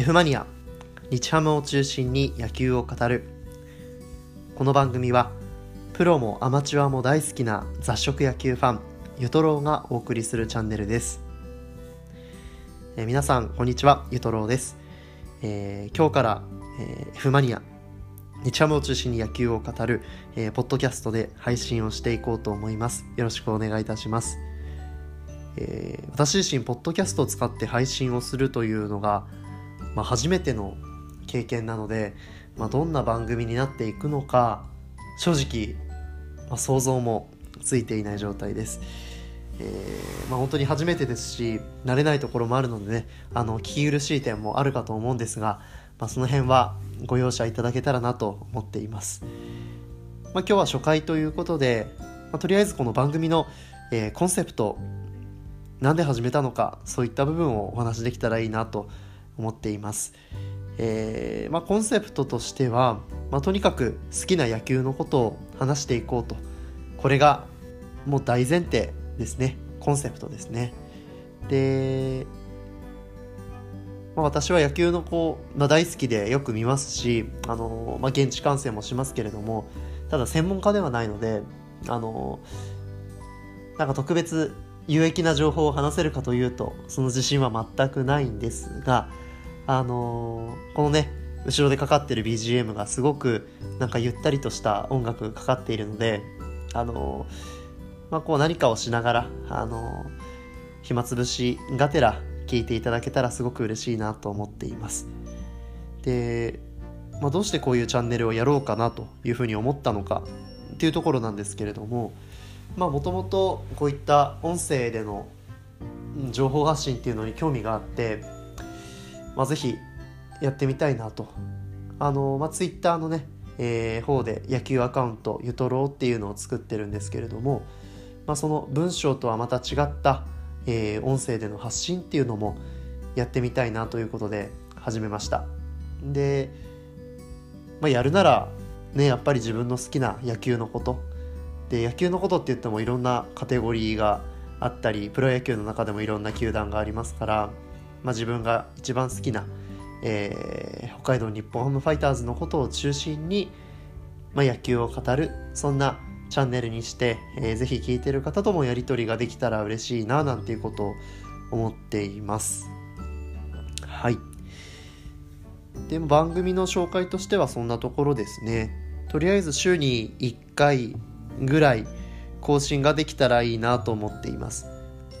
F マニア。日ハムを中心に野球を語る。この番組はプロもアマチュアも大好きな雑食野球ファンゆとろうがお送りするチャンネルです、えー、皆さんこんにちは。ゆとろうです、えー、今日から、えー、F マニア。日ハムを中心に野球を語る、えー、ポッドキャストで配信をしていこうと思います。よろしくお願いいたします。えー、私自身ポッドキャストを使って配信をするというのが、まあ、初めての経験なので、まあ、どんな番組になっていくのか正直、まあ、想像もついていない状態です。えーまあ、本当に初めてですし慣れないところもあるのでねあの聞き苦しい点もあるかと思うんですが、まあ、その辺はご容赦いただけたらなと思っています、まあ、今日は初回ということで、まあ、とりあえずこの番組の、えー、コンセプトなんで始めたのかそういった部分をお話しできたらいいなと思っています。えーまあ、コンセプトとしては、まあ、とにかく好きな野球のことを話していこうと。これがもう大前提ですね。コンセプトですね。で、まあ、私は野球の子、まあ、大好きでよく見ますしあの、まあ、現地観戦もしますけれどもただ専門家ではないのであのなんか特別有益な情報を話せるかというとその自信は全くないんですがあのー、このね後ろでかかってる BGM がすごくなんかゆったりとした音楽がかかっているのであのー、まあ、こう何かをしながらあのー、暇つぶしがてら聞いていただけたらすごく嬉しいなと思っています。で、まあ、どうしてこういうチャンネルをやろうかなというふうに思ったのかっていうところなんですけれどももともとこういった音声での情報発信っていうのに興味があって、まあ、ぜひやってみたいなと。あの、まあ、ツイッターのね、えー、方で野球アカウントゆとろうっていうのを作ってるんですけれども、まあ、その文章とはまた違った、えー、音声での発信っていうのもやってみたいなということで始めました。で、まあ、やるならねやっぱり自分の好きな野球のこと。で野球のことって言ってもいろんなカテゴリーがあったりプロ野球の中でもいろんな球団がありますから、まあ、自分が一番好きな、えー、北海道日本ハムファイターズのことを中心に、まあ、野球を語るそんなチャンネルにして、えー、ぜひ聞いてる方ともやり取りができたら嬉しいななんていうことを思っています。はい。でも番組の紹介としてはそんなところですね。とりあえず週に1回ぐらい更新ができたらいいなと思っています。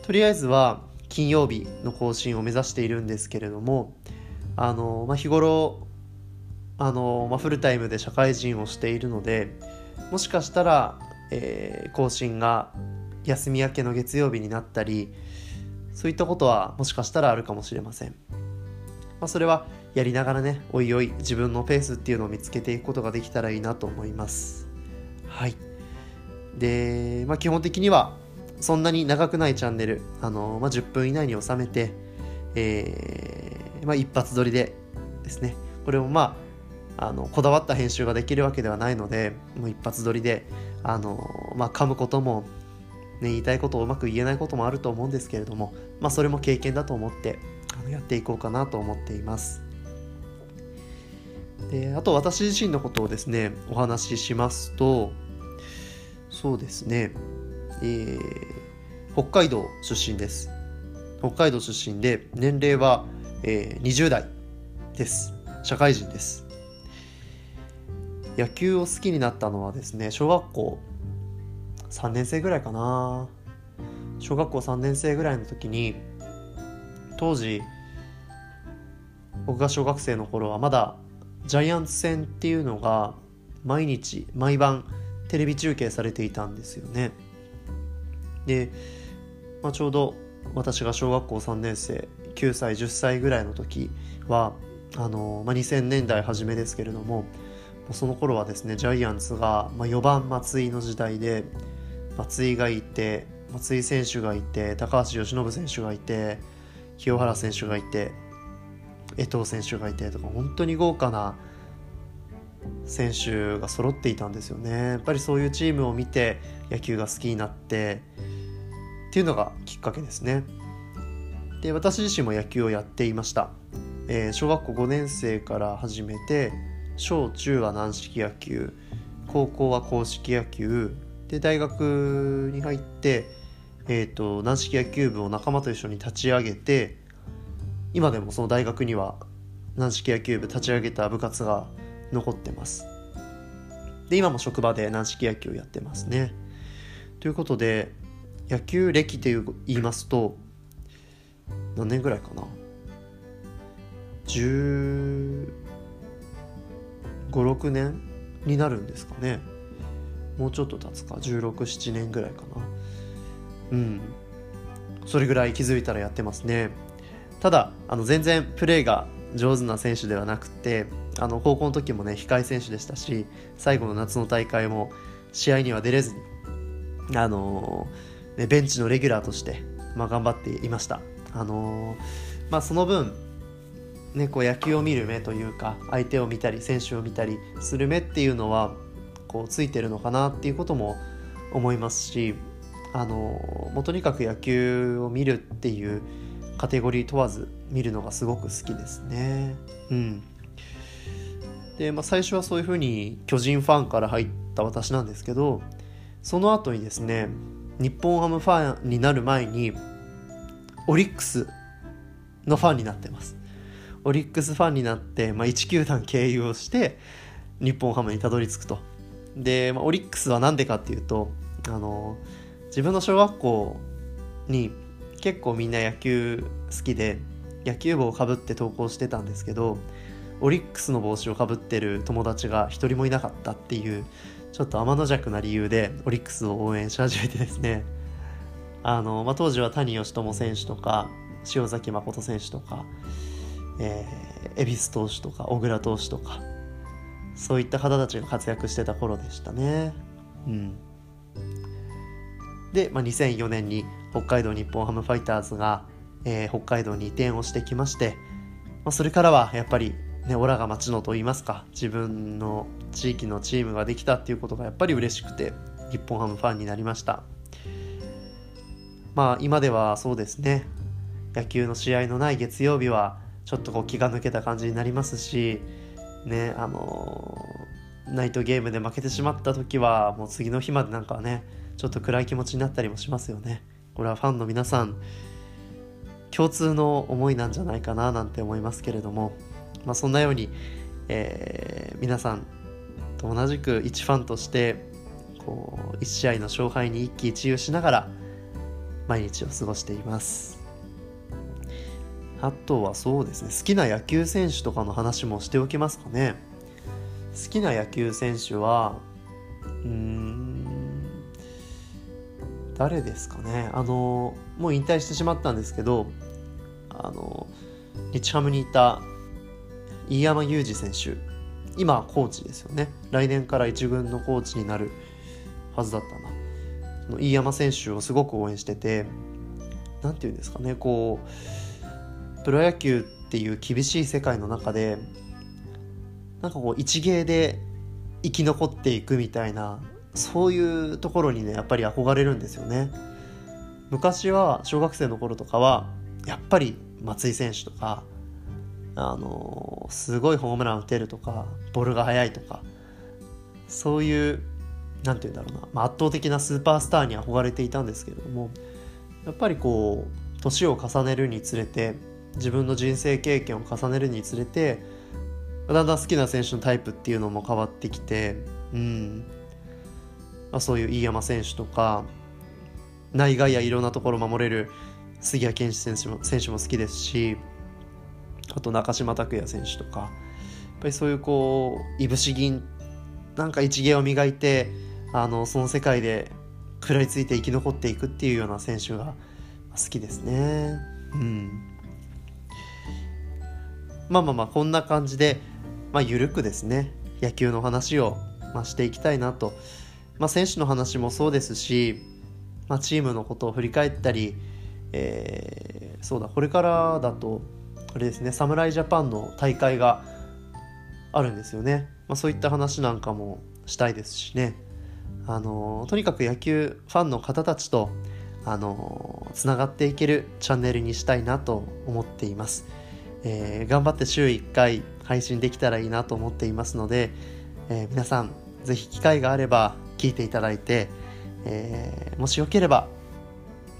とりあえずは金曜日の更新を目指しているんですけれどもあの、まあ、日頃あの、まあ、フルタイムで社会人をしているのでもしかしたら、えー、更新が休み明けの月曜日になったりそういったことはもしかしたらあるかもしれません、まあ、それはやりながらねおいおい自分のペースっていうのを見つけていくことができたらいいなと思います。はい。で、まあ、基本的にはそんなに長くないチャンネル、あのまあ、10分以内に収めて、えーまあ、一発撮りでですねこれもまああのこだわった編集ができるわけではないのでもう一発撮りであの、まあ、噛むことも、ね、言いたいことをうまく言えないこともあると思うんですけれども、まあ、それも経験だと思ってあのやっていこうかなと思っています。であと私自身のことをですねお話ししますとそうですね、えー、北海道出身です。北海道出身で年齢は、えー、20代です。社会人です。野球を好きになったのはですね小学校3年生ぐらいかな。小学校3年生ぐらいの時に当時僕が小学生の頃はまだジャイアンツ戦っていうのが毎日毎晩テレビ中継されていたんですよね。で、まあ、ちょうど私が小学校3年生9歳10歳ぐらいの時はあの、まあ、2000年代初めですけれどもその頃はですねジャイアンツが、まあ、4番松井の時代で松井がいて松井選手がいて高橋由伸選手がいて清原選手がいて江藤選手がいてとか本当に豪華な選手が揃っていたんですよね。やっぱりそういうチームを見て野球が好きになってっていうのがきっかけですね。で私自身も野球をやっていました。えー、小学校5年生から始めて小中は軟式野球高校は硬式野球で大学に入って、えーと、軟式野球部を仲間と一緒に立ち上げて今でもその大学には軟式野球部立ち上げた部活が残ってます。で今も職場で軟式野球をやってますね。ということで野球歴で言いますと何年ぐらいかな？1 5 6年になるんですかね。もうちょっと経つか。1617年ぐらいかな。うん。それぐらい気づいたらやってますね。ただあの全然プレーが上手な選手ではなくてあの高校の時もね控え選手でしたし最後の夏の大会も試合には出れずにあのー、ね、ベンチのレギュラーとして、まあ、頑張っていましたあのー、まあその分ね、こう野球を見る目というか相手を見たり選手を見たりする目っていうのはこうついてるのかなっていうことも思いますしあのもうとにかく野球を見るっていうカテゴリー問わず見るのがすごく好きですね。うんでまあ、最初はそういうふうに巨人ファンから入った私なんですけどその後にですね日本ハムファンになる前にオリックスのファンになってます。オリックスファンになって、まあ、1球団経由をして日本ハムにたどり着くとで、まあ、オリックスは何でかっていうとあの自分の小学校に結構みんな野球好きで野球帽をかぶって投稿してたんですけどオリックスの帽子をかぶってる友達が一人もいなかったっていうちょっと天の弱な理由でオリックスを応援し始めてですねあの、まあ、当時は谷義智選手とか塩崎誠選手とかえー、恵比寿投手とか小倉投手とかそういった方たちが活躍してた頃でしたね。うん、で、まあ、2004年に北海道日本ハムファイターズが、えー、北海道に移転をしてきまして、まあ、それからはやっぱりね、オラが町のと言いますか自分の地域のチームができたっていうことがやっぱり嬉しくて日本ハムファンになりました。まあ今ではそうですね野球の試合のない月曜日はちょっとこう気が抜けた感じになりますしねあのナイトゲームで負けてしまった時はもう次の日までなんかねちょっと暗い気持ちになったりもしますよね。これはファンの皆さん共通の思いなんじゃないかななんて思いますけれども、まあ、そんなように、えー、皆さんと同じく一ファンとしてこう1試合の勝敗に一喜一憂しながら毎日を過ごしています。あとはそうですね好きな野球選手とかの話もしておきますかね。好きな野球選手はうん誰ですかね。あのもう引退してしまったんですけどあの日ハムにいた飯山裕二選手。今コーチですよね。来年から1軍のコーチになるはずだったな。飯山選手をすごく応援してて何て言うんですかねこうプロ野球っていう厳しい世界の中でなんかこう一芸で生き残っていくみたいなそういうところにねやっぱり憧れるんですよね。昔は小学生の頃とかはやっぱり松井選手とかあのすごいホームラン打てるとかボールが速いとかそういう何て言うんだろうな、まあ、圧倒的なスーパースターに憧れていたんですけれどもやっぱりこう年を重ねるにつれて自分の人生経験を重ねるにつれてだんだん好きな選手のタイプっていうのも変わってきて、うん。まあ、そういう飯山選手とか内外野いろんなところ守れる杉谷拳士選手も選手も好きですしあと中島拓也選手とかやっぱりそういうこういぶし銀なんか一芸を磨いてあのその世界で食らいついて生き残っていくっていうような選手が好きですね。うんまあまあまあこんな感じで、まあ、緩くですね野球の話を、まあ、していきたいなと、まあ、選手の話もそうですし、まあ、チームのことを振り返ったり、えー、そうだこれからだとあれですね侍ジャパンの大会があるんですよね、まあ、そういった話なんかもしたいですしねあのとにかく野球ファンの方たちとあのつながっていけるチャンネルにしたいなと思っています。えー、頑張って週1回配信できたらいいなと思っていますので、えー、皆さんぜひ機会があれば聞いていただいて、えー、もしよければ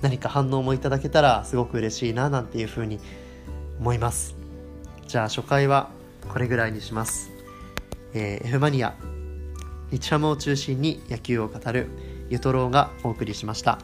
何か反応もいただけたらすごく嬉しいななんていうふうに思います思いますじゃあ初回はこれぐらいにします、えー、F マニア日ハムを中心に野球を語るゆとろうがお送りしました。